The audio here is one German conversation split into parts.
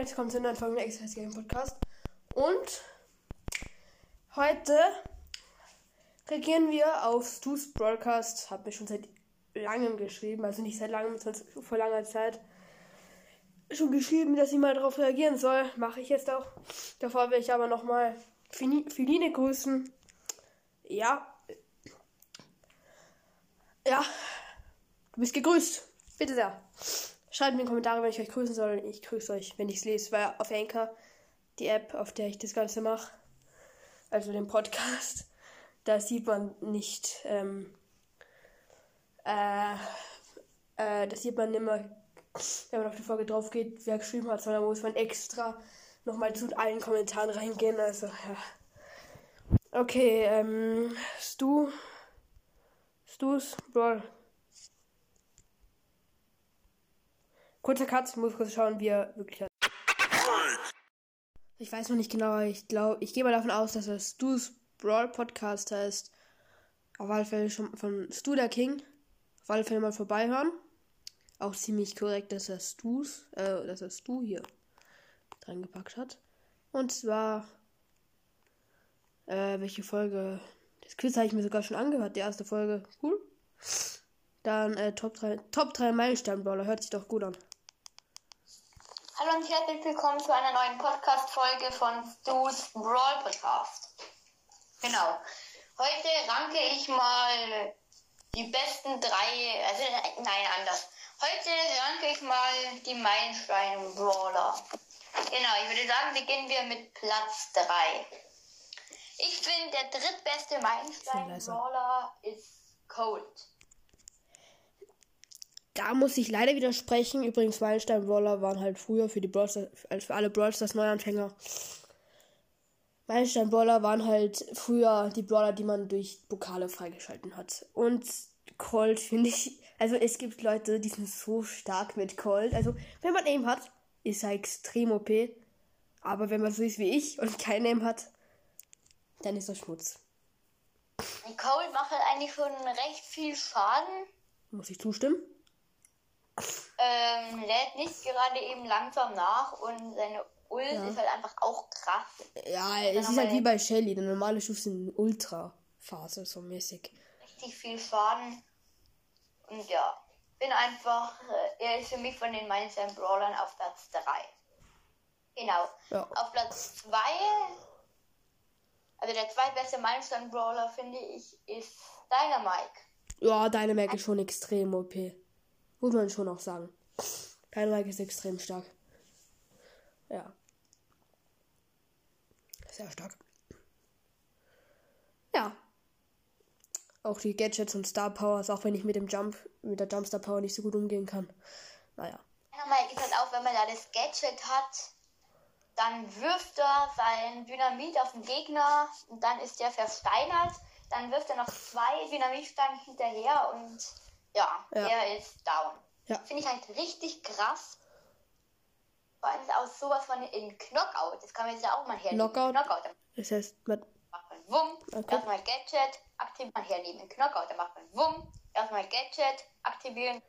herzlich willkommen zu einer Folge des Express Game Podcast. Und heute reagieren wir auf Stu's Broadcast. Hab mir schon seit langem geschrieben, also nicht seit langem, sondern vor langer Zeit schon geschrieben, dass ich mal darauf reagieren soll. Mache ich jetzt auch. Davor will ich aber nochmal Filine grüßen. Ja. Ja. Du bist gegrüßt. Bitte sehr. Schreibt mir in die Kommentare, wenn ich euch grüßen soll. Ich grüße euch, wenn ich es lese, weil auf Anchor, die App, auf der ich das Ganze mache, also den Podcast, da sieht man nicht, ähm, äh, äh, das sieht man immer, wenn man auf die Folge drauf geht, wer geschrieben hat, sondern muss man extra nochmal zu allen Kommentaren reingehen. Also, ja. Okay, ähm, Stu, Stu's Brawl Kurzer Cut, muss kurz schauen, wie er wirklich hat. Ich weiß noch nicht genau, ich glaube, ich gehe mal davon aus, dass er Stu's Brawl Podcast heißt. Auf alle Fälle schon von Stu der King. Auf alle Fälle mal vorbeihören. Auch ziemlich korrekt, dass er Stu's, äh, dass er Stu hier dran gepackt hat. Und zwar, äh, welche Folge? Das Quiz habe ich mir sogar schon angehört, die erste Folge. Cool. Dann äh, Top 3, Top 3 Meilenstein-Brawler, hört sich doch gut an. Hallo und herzlich willkommen zu einer neuen Podcast-Folge von Stu's Brawl Podcast. Genau. Heute ranke ich mal die besten drei, also nein, anders. Heute ranke ich mal die Meilenstein-Brawler. Genau, ich würde sagen, beginnen wir mit Platz 3. Ich finde, der drittbeste Meilenstein-Brawler ist Cold. Da muss ich leider widersprechen. Übrigens, Meilenstein Brawler waren halt früher für die Brawlstars, als für alle Brawlstars Neuanfänger. Meilenstein Brawler waren halt früher die Brawler, die man durch Pokale freigeschalten hat. Und Colt finde ich, also es gibt Leute, die sind so stark mit Colt. Also, wenn man Aim hat, ist er extrem OP. Aber wenn man so ist wie ich und kein Aim hat, dann ist er Schmutz. Colt macht halt eigentlich schon recht viel Schaden. Muss ich zustimmen? Ähm, lädt nicht gerade eben langsam nach und seine Ult ja. ist halt einfach auch krass. Ja, es ist halt wie bei Shelly, der normale Schuss in Ultra-Phase, so mäßig. Richtig viel Schaden. Und ja, bin einfach, äh, er ist für mich von den Mindset Brawlern auf Platz 3. Genau. Ja. Auf Platz 2, also der zweitbeste Milestone Brawler, finde ich, ist Dynamike. Ja, Dynamike ist schon extrem OP. Muss man schon auch sagen. Dynamite ist extrem stark. Ja. Sehr stark. Ja. Auch die Gadgets und Star Powers, auch wenn ich mit dem Jump, mit der Jump Star Power nicht so gut umgehen kann. Naja. Ist halt auch, wenn man da das Gadget hat, dann wirft er sein Dynamit auf den Gegner und dann ist der versteinert. Dann wirft er noch zwei Dynamitstangen hinterher und ja, ja. er ist down. Ja. Finde ich halt richtig krass. Vor allem aus sowas von in Knockout. Das kann man jetzt ja auch mal hernehmen. Knockout? Knockout. Das heißt, man macht man Wumm, okay. erstmal Gadget, aktiviert man hernehmen. Knockout, dann macht man Wumm, erstmal Gadget, aktivieren.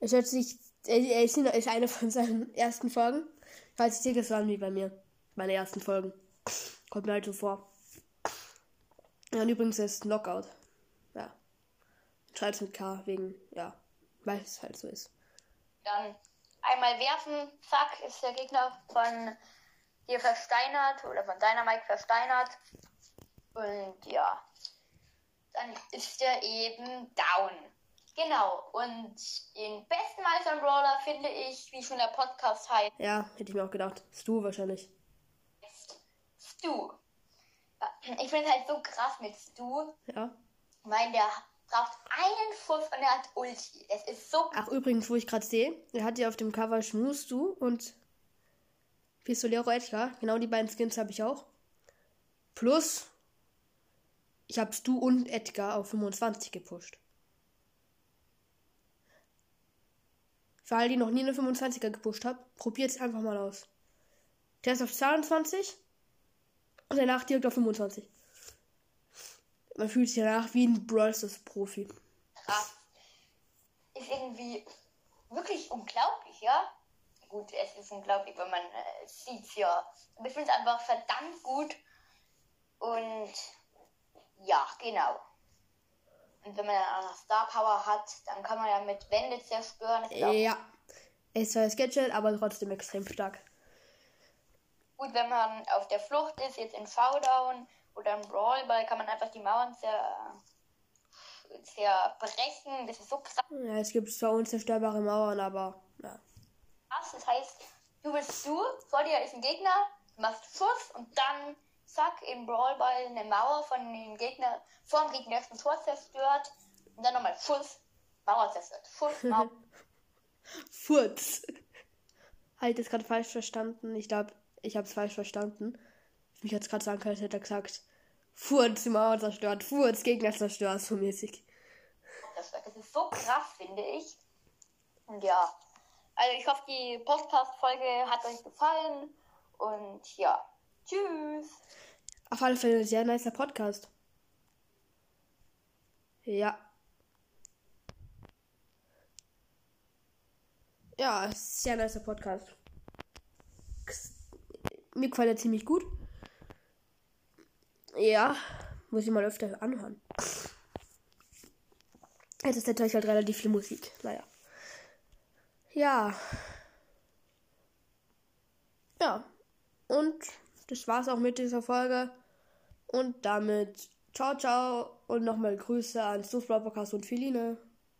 Es hört sich, er ist, ist eine von seinen ersten Folgen. Falls ich sehe, das waren wie bei mir. Meine ersten Folgen. Kommt mir halt so vor. Ja, und übrigens ist Knockout. Schreib's mit K wegen, ja, weil es halt so ist. Dann einmal werfen, zack, ist der Gegner von dir versteinert oder von deiner Mike versteinert. Und ja, dann ist er eben down. Genau, und den besten Meister Brawler finde ich, wie schon der Podcast heißt. Ja, hätte ich mir auch gedacht. Stu wahrscheinlich. Stu. Ich finde halt so krass mit Stu. Ja. Ich meine, der braucht einen Schuss und er hat Ulti. Es ist so. Ach, übrigens, wo ich gerade sehe, er hat ja auf dem Cover Schmustu und Pistolero Edgar. Genau die beiden Skins habe ich auch. Plus, ich habe Stu und Edgar auf 25 gepusht. Für alle, die noch nie eine 25er gepusht haben, probiert es einfach mal aus. Der ist auf 22 und danach direkt auf 25. Man fühlt sich danach wie ein Brawl Profi. Krass. Ist irgendwie wirklich unglaublich, ja? gut. Es ist unglaublich, wenn man äh, sieht ja. Aber ich finde es einfach verdammt gut. Und ja, genau. Und wenn man dann auch noch Star Power hat, dann kann man ja mit Wände zerstören. ja. Es ist zwar Gadget, aber trotzdem extrem stark. Gut, wenn man auf der Flucht ist, jetzt in Showdown oder im Brawlball, kann man einfach die Mauern zer zerbrechen. Das ist so krass. Ja, es gibt zwar unzerstörbare Mauern, aber ja. Das heißt, du bist du, vor dir ist ein Gegner, du machst Schuss und dann zack, im Brawlball eine Mauer von dem Gegner, vor dem gegnerischen Tor zerstört und dann nochmal Schuss, Mauer zerstört. Schuss, Mauer. Furz. Halt das gerade falsch verstanden. Ich glaube, ich habe es falsch verstanden. Mich jetzt gerade sagen können, hätte er gesagt, Furz, Mauer zerstört, Furz, Gegner zerstört, so mäßig. Das, ist so krass, finde ich. Und ja, also ich hoffe, die Podcast-Folge hat euch gefallen. Und ja, tschüss. Auf alle Fälle ein sehr nicer Podcast. Ja. Ja, sehr nicer Podcast. Mir gefällt er ziemlich gut. Ja, muss ich mal öfter anhören. Jetzt ist natürlich halt relativ viel Musik. Naja. Ja. Ja. Und das war's auch mit dieser Folge. Und damit ciao, ciao und nochmal Grüße an Stuff Podcast und Philine.